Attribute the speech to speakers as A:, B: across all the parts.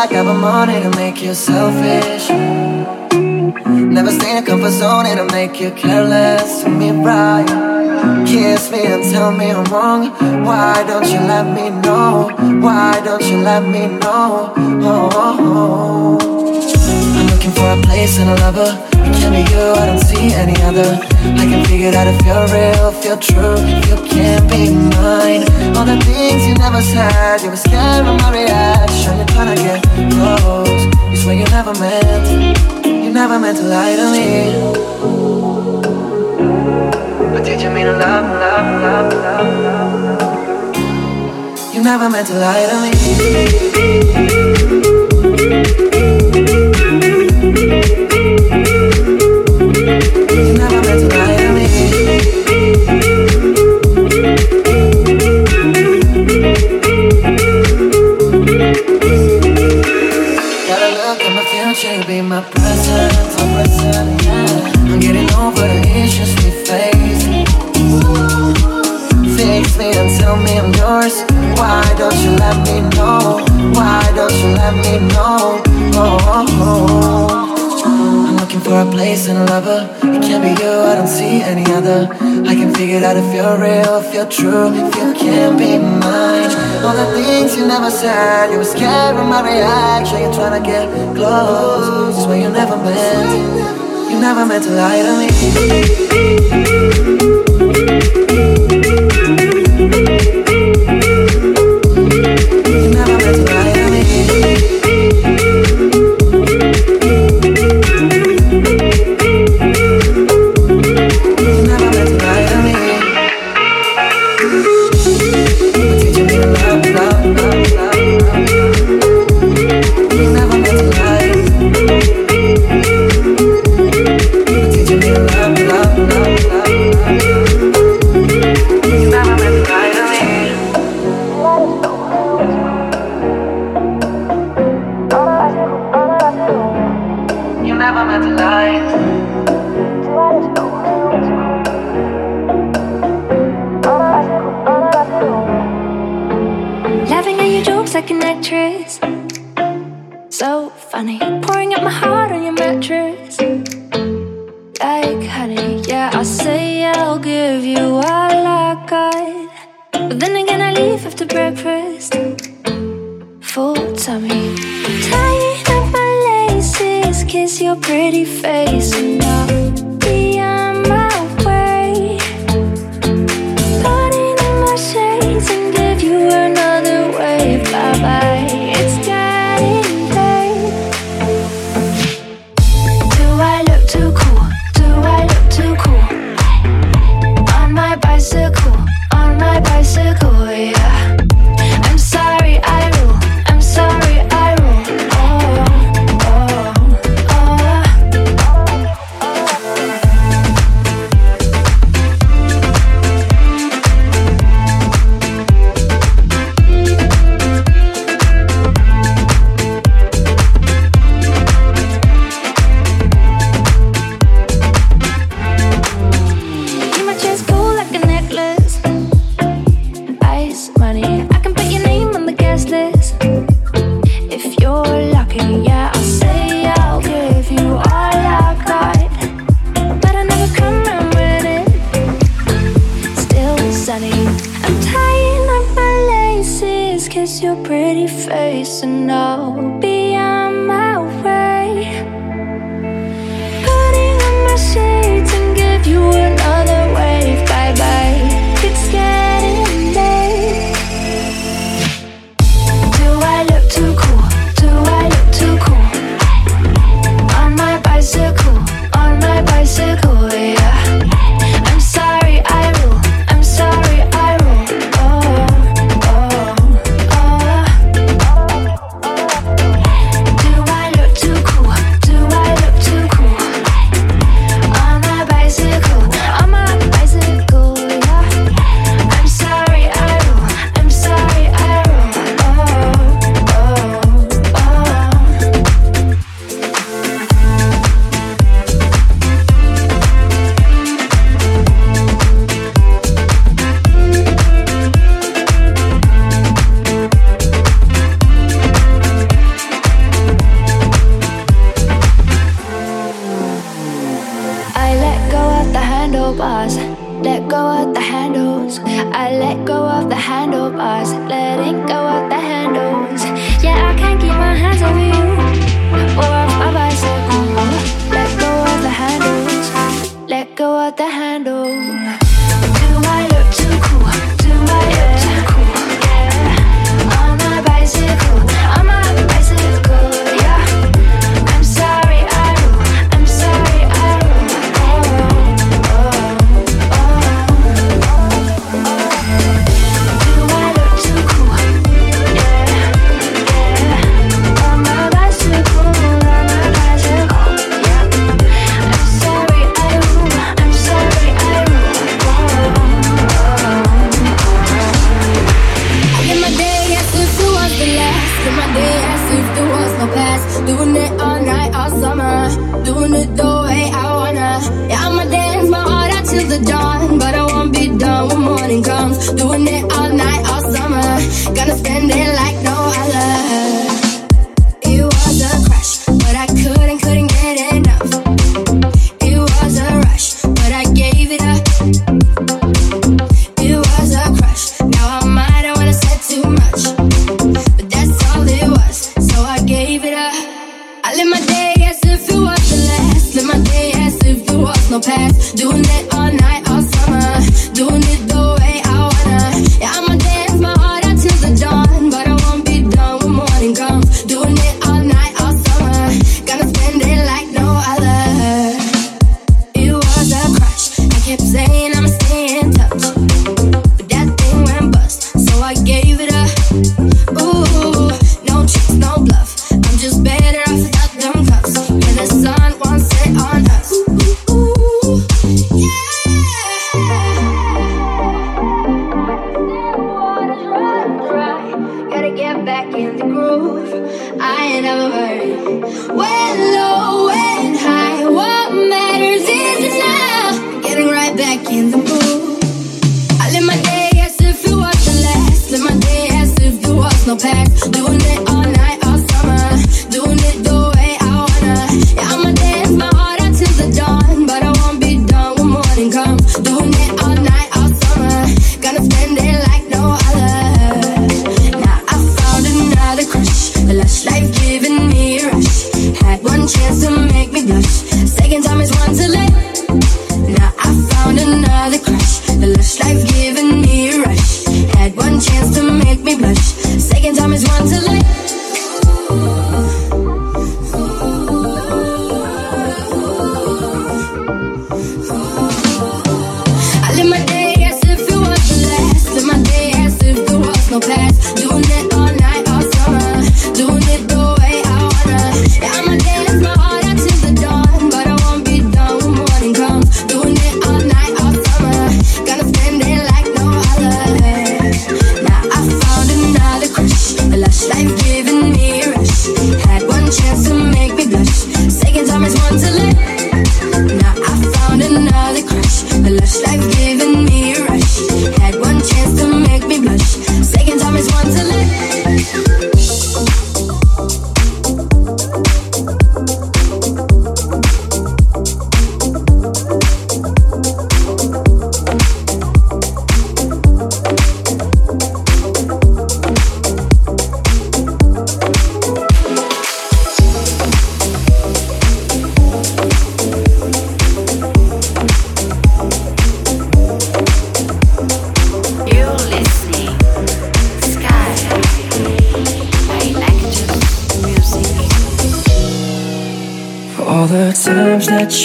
A: like have money to make you selfish. Never stay in a comfort zone, it'll make you careless. To me right. Kiss me and tell me I'm wrong. Why don't you let me know? Why don't you let me know? Oh, oh, oh. I'm looking for a place and a lover. Be you, I don't see any other. I can figure out if you're real, if you're true, if you can't be mine. All the things you never said, you were scared of my reaction. You're trying to get close. You swear you never meant, you never meant to lie to me. But did you mean to love, love, love, love, love? You never meant to lie to me. Be my present. I'm getting over the issues we face. Fix me and tell me I'm yours. Why don't you let me know? Why don't you let me know? Oh, oh, oh. I'm looking for a place and a lover. It can't be you, I don't see any other. I can figure out if you're real, if you're true, if you can be mine. All the things you never said, you were scared of my reaction. You're trying to get close. Swear you never meant. You never meant to lie to me.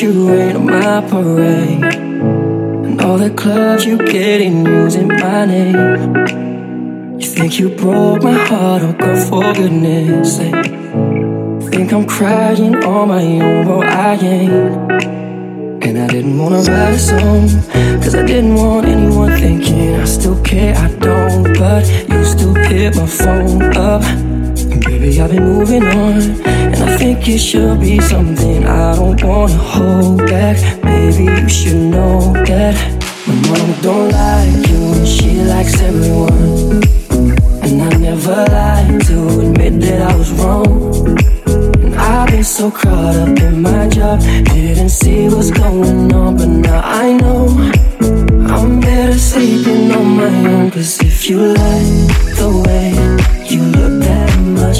B: You
C: ain't on my parade. And all the clubs you get in using my name. You think you broke my heart, oh girl, for goodness sake. Think I'm crying on my own, well I ain't. And I didn't wanna write a song, cause I didn't want anyone thinking I still care, I don't. But you still hit my phone up. And baby, I've been moving on. And I think it should be something I don't wanna hold back. Maybe you should know that my mom don't like you she likes everyone. And I never lied to admit that I was wrong. And I've been so caught up in my job. Didn't see what's going on, but now I know. I'm better sleeping on my own. Cause if you like the way you look that much,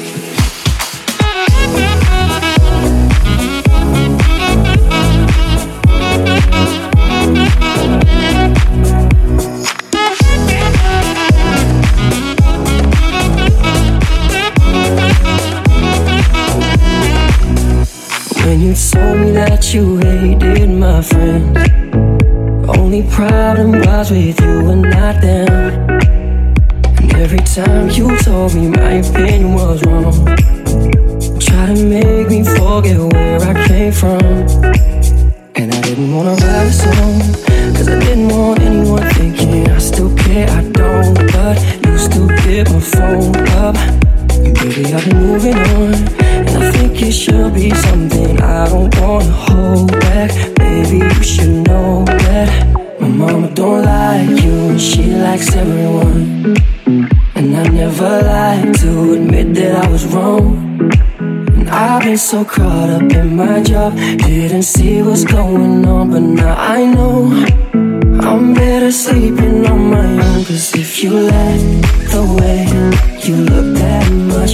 C: You told me that you hated my friends. Only problem was with you and not them. And every time you told me my opinion was wrong, try to make me forget where I came from. And I didn't wanna write a song, cause I didn't want anyone thinking I still care, I don't. But you still get my phone up. And baby, I've been moving on. I think it should be something I don't wanna hold back. Baby, you should know that my mama don't like you and she likes everyone. And I never like to admit that I was wrong. And I've been so caught up in my job, didn't see what's going on, but now I know. I'm better sleeping on my own Cause if you like the way you look that much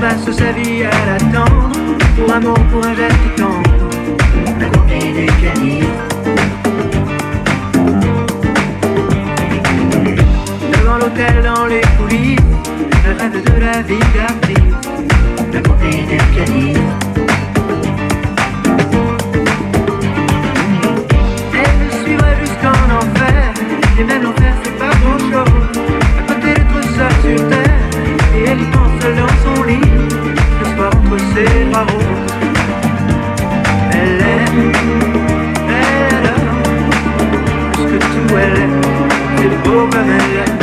D: passe sa vie à l'attendre, pour amour, pour un geste tendre, à compter des canifs. Devant l'hôtel, dans les coulisses, je rêve de la vie d'artiste, à
B: compter des canifs. Oh it yet.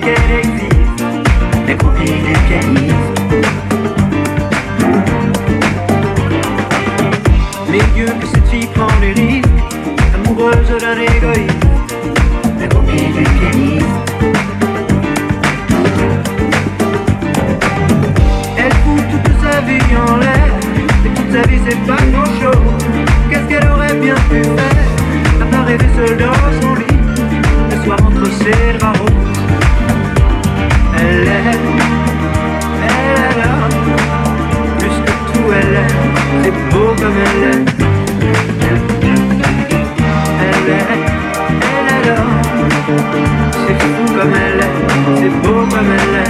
B: They existe. Découvrir les pianistes. over the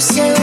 B: keep
E: saying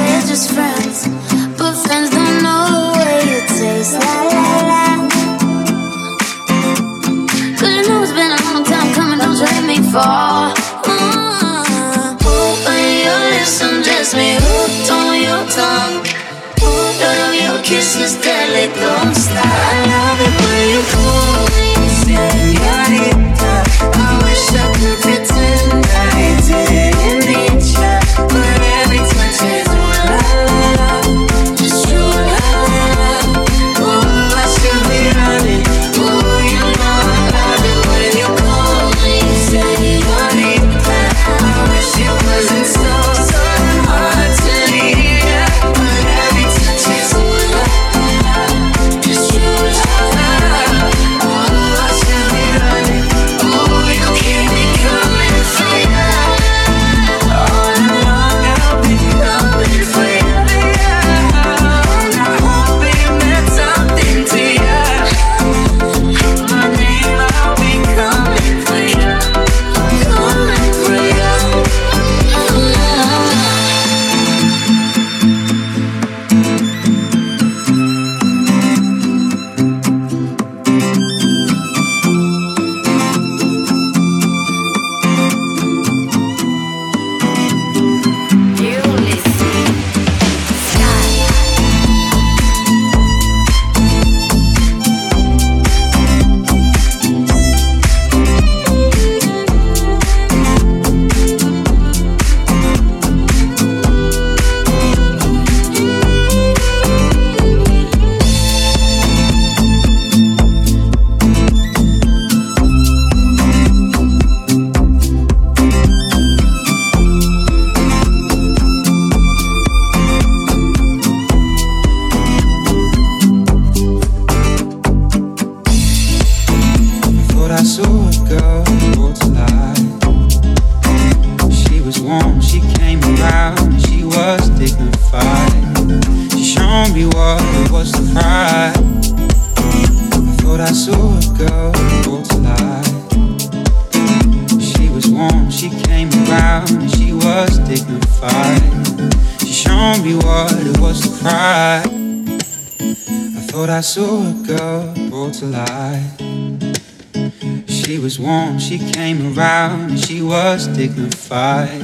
E: dignified.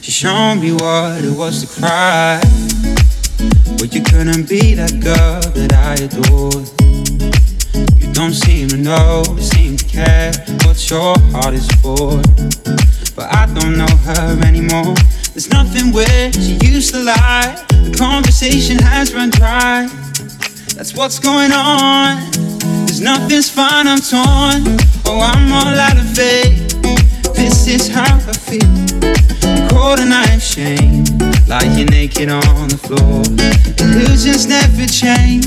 E: She showed me what it was to cry. But you couldn't be that girl that I adored. You don't seem to know, seem to care what your heart is for. But I don't know her anymore. There's nothing where she used to lie. The conversation has run dry. That's what's going on. Cause nothing's fine, I'm torn. Oh, I'm all out of faith. This is how I feel. Cold and I am shamed. Lying naked on the floor. Illusions never change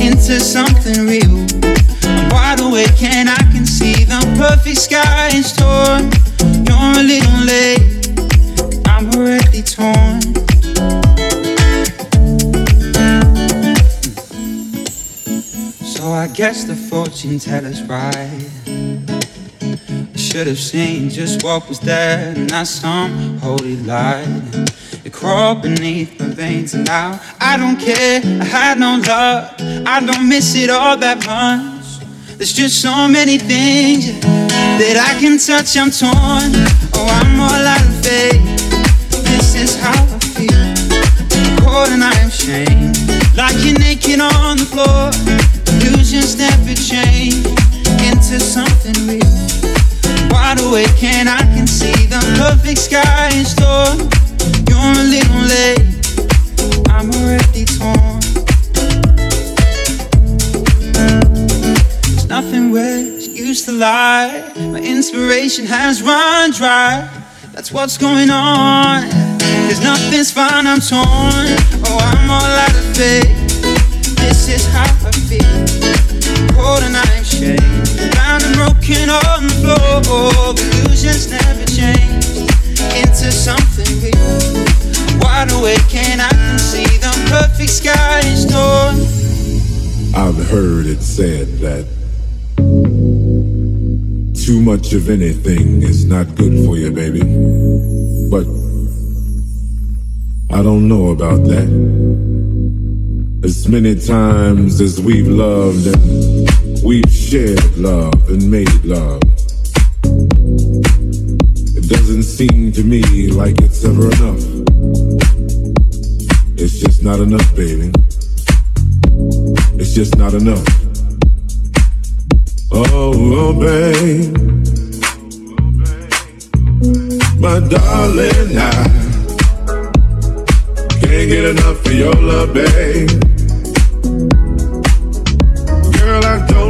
E: into something real. I'm wide awake and I can see the perfect sky is torn. You're a little late. I'm already torn. So I guess the fortune teller's right. Should have seen just what was there, and not some holy light. It crawled beneath my veins, and now I don't care. I had no love, I don't miss it all that much. There's just so many things that I can touch. I'm torn. Oh, I'm all out of faith. This is how I feel. Cold and I am shamed. Lying naked on the floor. Illusions never change into something real. Wide awake and I can see the perfect sky in store. You're a little late. I'm already torn. There's nothing she used to lie. My inspiration has run dry. That's what's going on. Cause nothing's fine, I'm torn. Oh, I'm all out of faith. This is how I feel. Cold and I'm shamed. Bound and broken on the floor. Illusions never change into something real. Wide awake and I can see the perfect sky is torn.
F: I've heard it said that too much of anything is not good for you, baby. But I don't know about that. As many times as we've loved we've shared love and made love, It doesn't seem to me like it's ever enough. It's just not enough, baby. It's just not enough. Oh, oh babe. My darling, I can't get enough of your love, babe.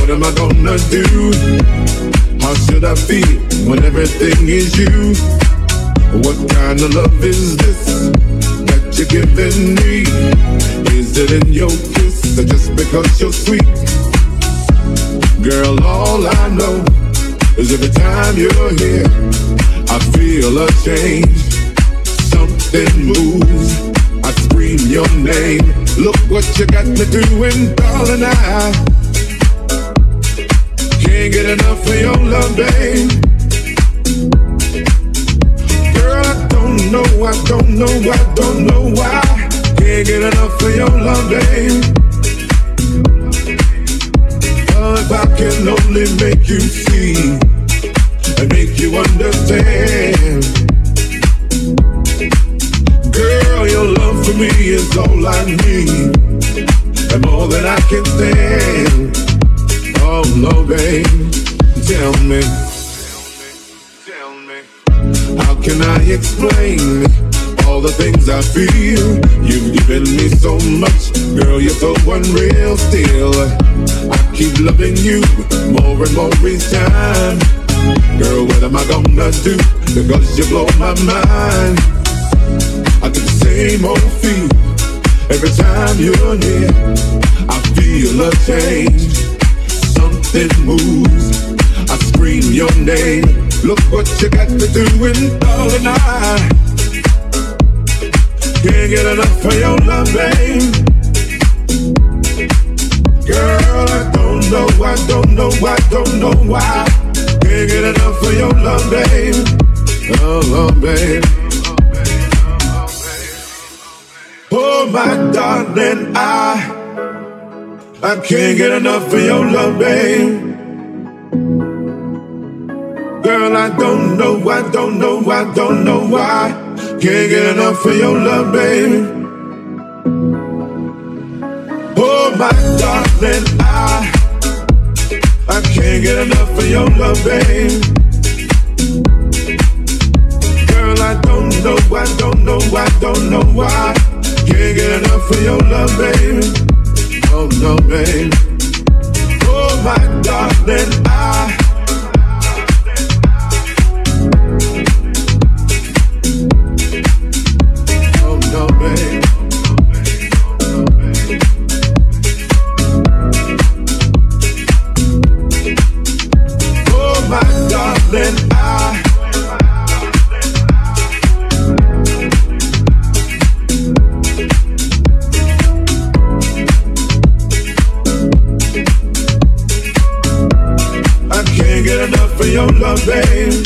F: What am I gonna do? How should I feel when everything is you? What kind of love is this that you're giving me? Is it in your kiss or just because you're sweet? Girl, all I know is every time you're here, I feel a change. Something moves. I scream your name. Look what you got me doing, darling. I can't get enough of your love, babe. Girl, I don't know, I don't know, I don't know why. Can't get enough of your love, babe. Oh, if I can only make you see and make you understand. Girl, your love for me is all I need and more than I can stand. Babe, tell me. Tell me. How can I explain all the things I feel? You've given me so much, girl, you're so unreal still. I keep loving you more and more each time. Girl, what am I gonna do? Because you blow my mind. I get the same old feel every time you're near. I feel a change something moves. I scream your name. Look what you got to me doing, darling. I can't get enough of your love, babe. Girl, I don't know, I don't know, I don't know why. Can't get enough of your love, babe. Oh, oh babe. Oh, my darling, I. I can't get enough of your love, babe. Girl, I don't know, I don't know, I don't know why. Can't get enough of your love, baby. Oh, my darling, I, I can't get enough of your love, babe. Girl, I don't know, I don't know, I don't know why. Can't get enough of your love, baby oh no, babe. Oh my darling, I. my
E: babe.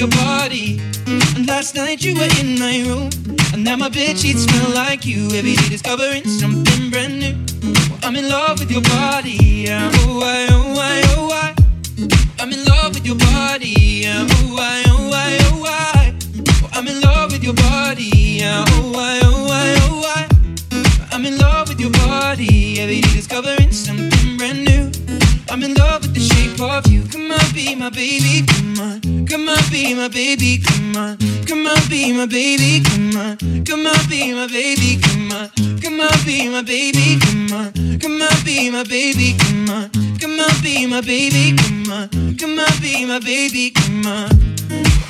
E: Your body. And last night you were in my room. And now my bed sheets smell like you. Every day discovering something brand new. Well, I'm in love with your body. Yeah. Oh, why, oh, why, oh, why. I'm in love with your body. Yeah. Oh, why, oh, why, oh, why. Well, I'm in love with your body. Yeah. Oh, why, oh, why, oh, why. I'm in love with your body. Every day discovering something brand new. I'm in love with the shape of you. Come on, be my baby. Come on. Come on, be my baby. Come on. Come on, be my baby. Come on. Come on, be my baby. Come on. Come on, be my baby. Come on. Come on, be my baby. Come on. Come on, be my baby. Come on. Come on, be my baby. Come on.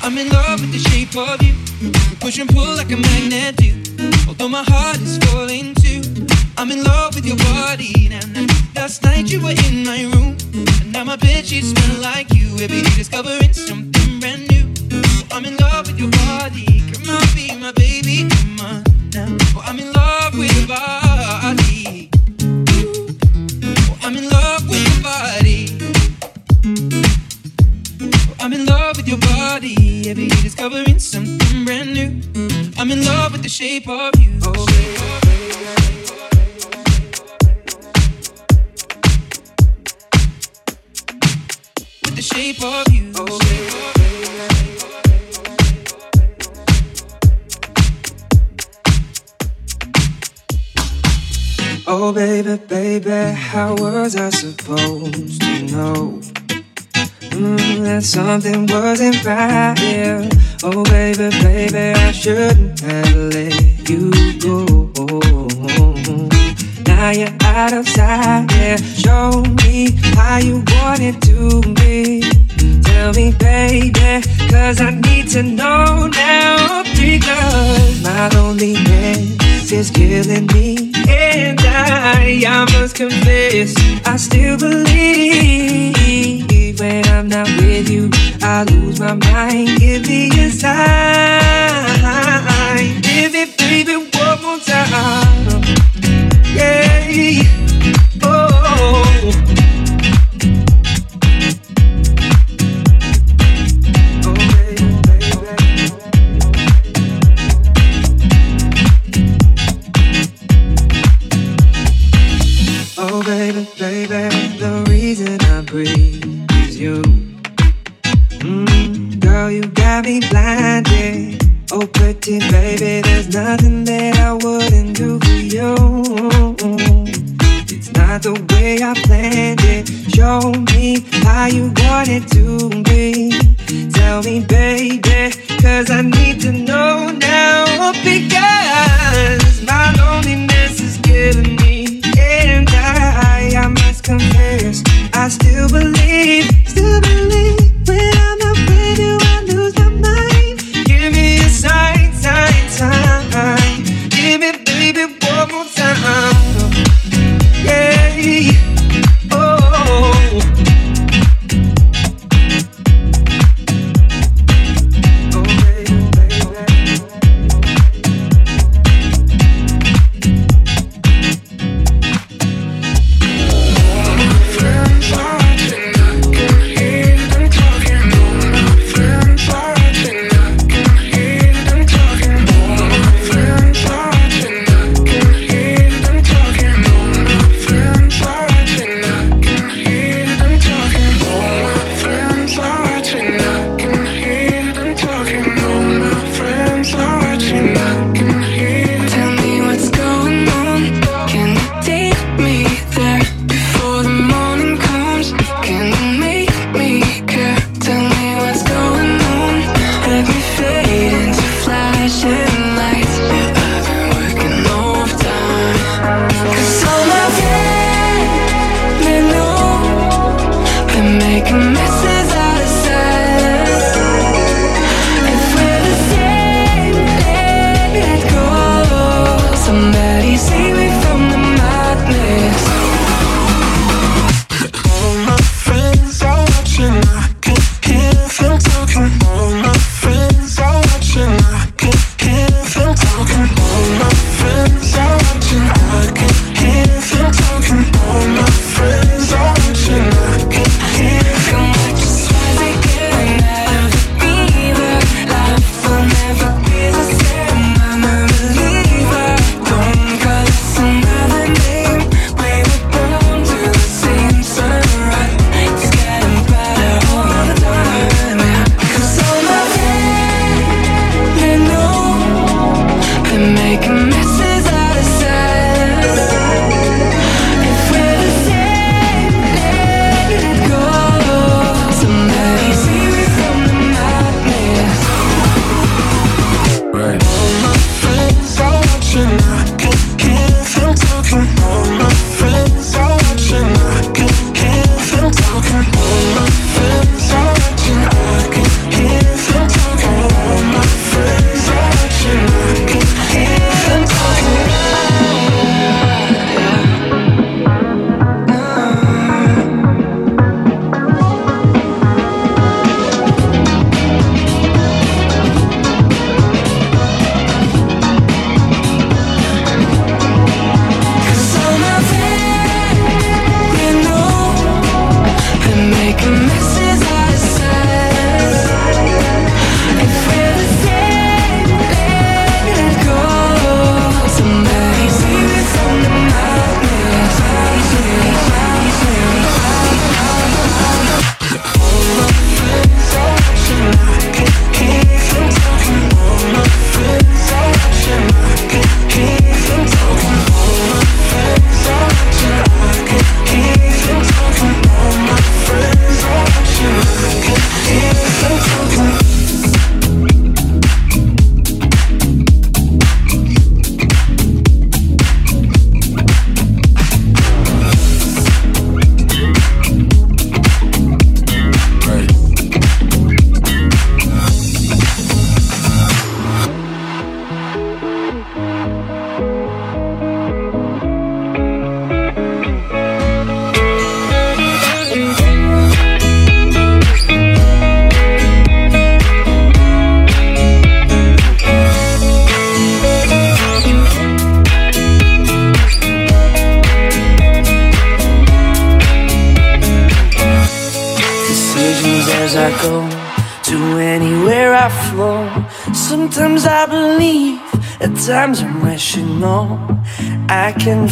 E: I'm in love with the shape of you. Push and pull like a magnet do. Although my heart is falling too. I'm in love with your body. Now, last night you were in my room. And now my bed sheets smell like you. Every day discovering something brand new. I'm in love with your body. Come on, be my baby. Come on now. Oh, I'm in love with your body. Oh, I'm in love with your body. Oh, I'm in love with your body. Every day discovering something brand new. I'm in love with the shape of you. Oh, with the shape of you.
G: Oh, baby, baby, how was I supposed to know? Mm, that something wasn't right. Oh, baby, baby, I shouldn't have let you go. Now you're out of sight, yeah. Show me how you want it to be. Tell me, baby, cause I need to know now. Because my loneliness is killing me. And I, I must confess, I still believe when I'm not with you, I lose my mind. Give me a sign. Give it, baby, one more time
H: away.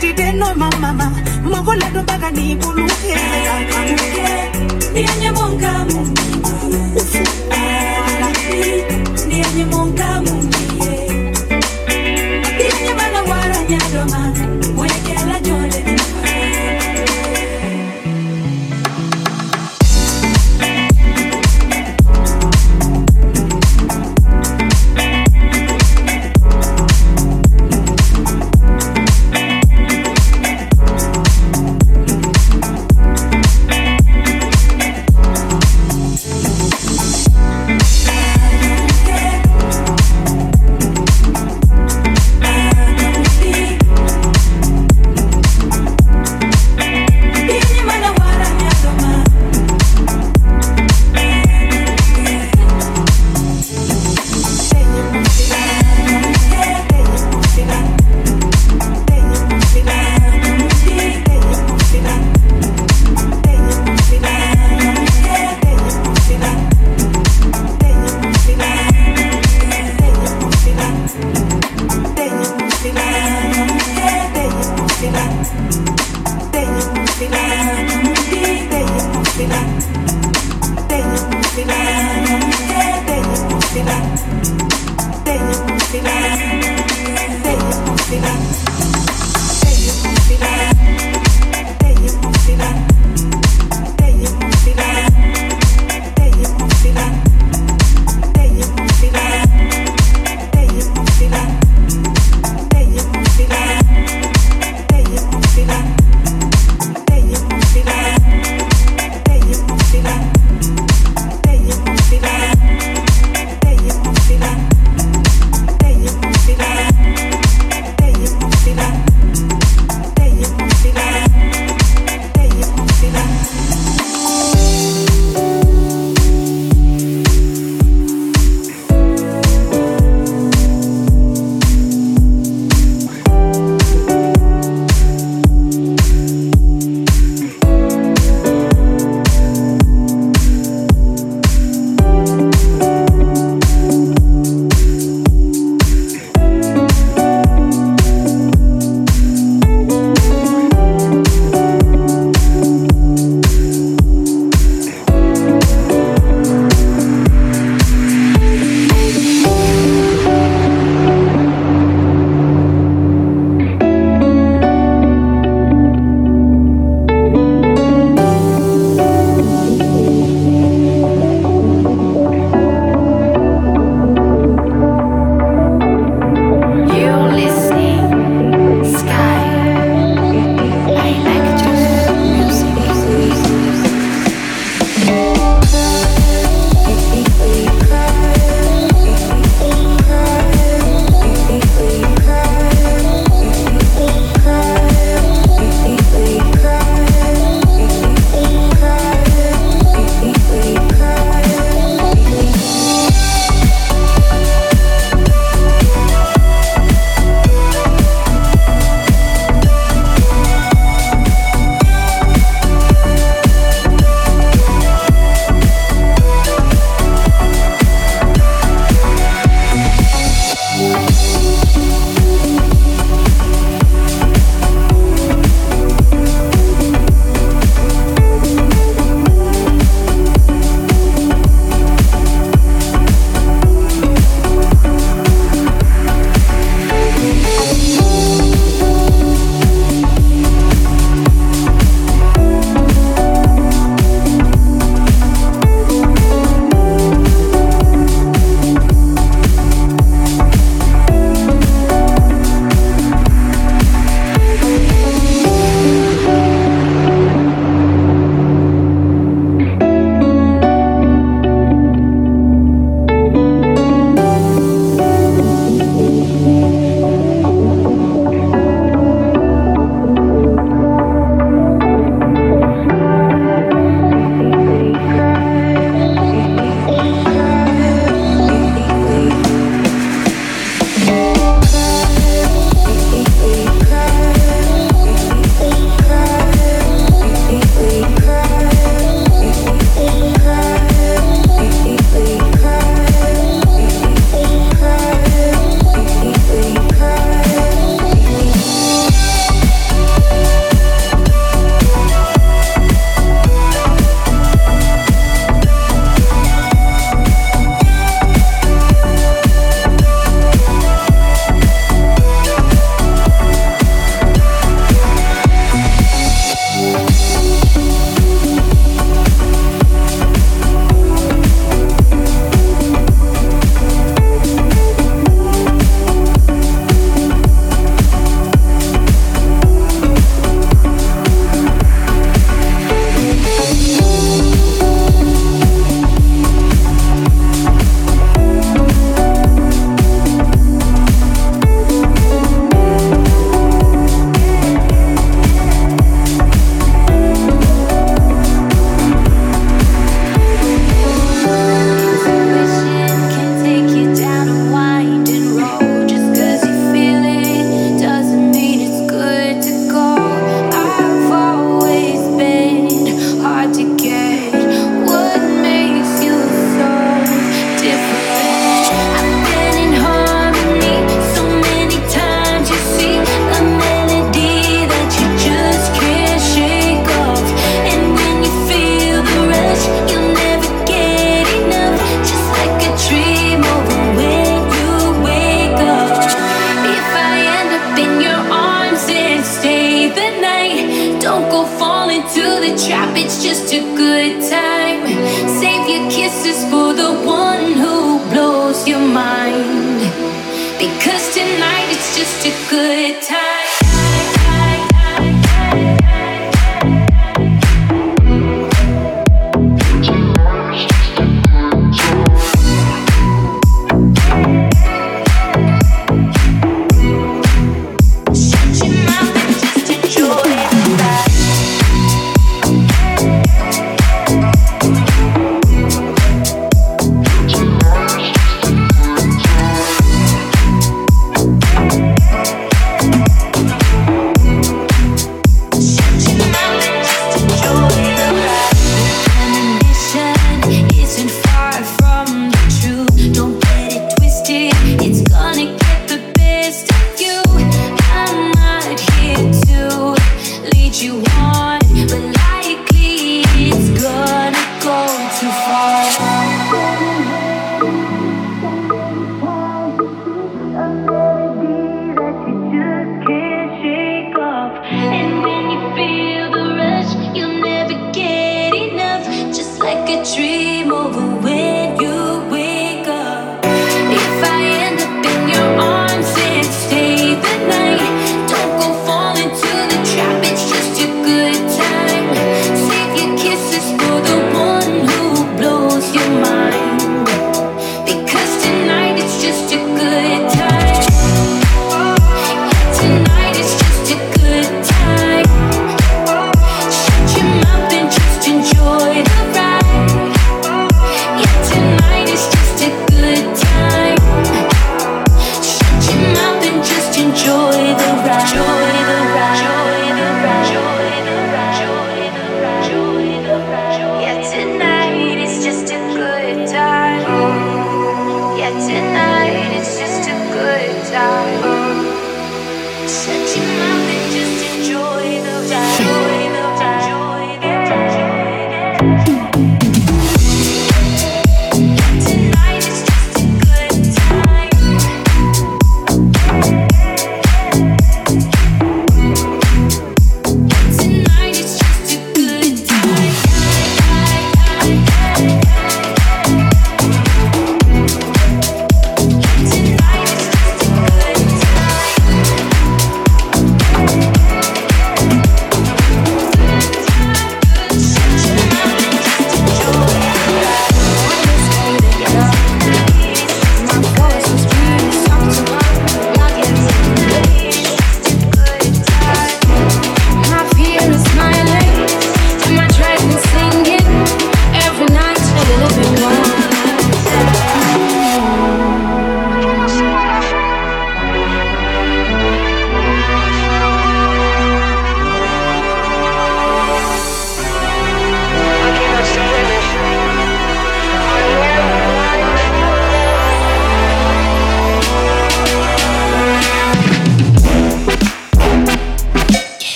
I: dide noma mama makolendo mpaka nipuluke nienye monga Mungu
B: nienye monga Mungu
J: nienye mana waranyadoma mwekela joleni